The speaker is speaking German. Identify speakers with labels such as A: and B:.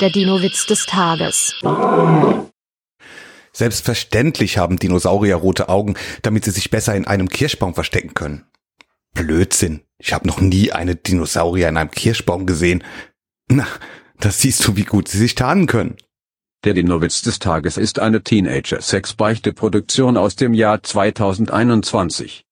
A: Der Dino-Witz des Tages.
B: Selbstverständlich haben Dinosaurier rote Augen, damit sie sich besser in einem Kirschbaum verstecken können. Blödsinn. Ich habe noch nie eine Dinosaurier in einem Kirschbaum gesehen. Na, das siehst du, wie gut sie sich tarnen können.
C: Der Dino-Witz des Tages ist eine Teenager-Sex-Beichte-Produktion aus dem Jahr 2021.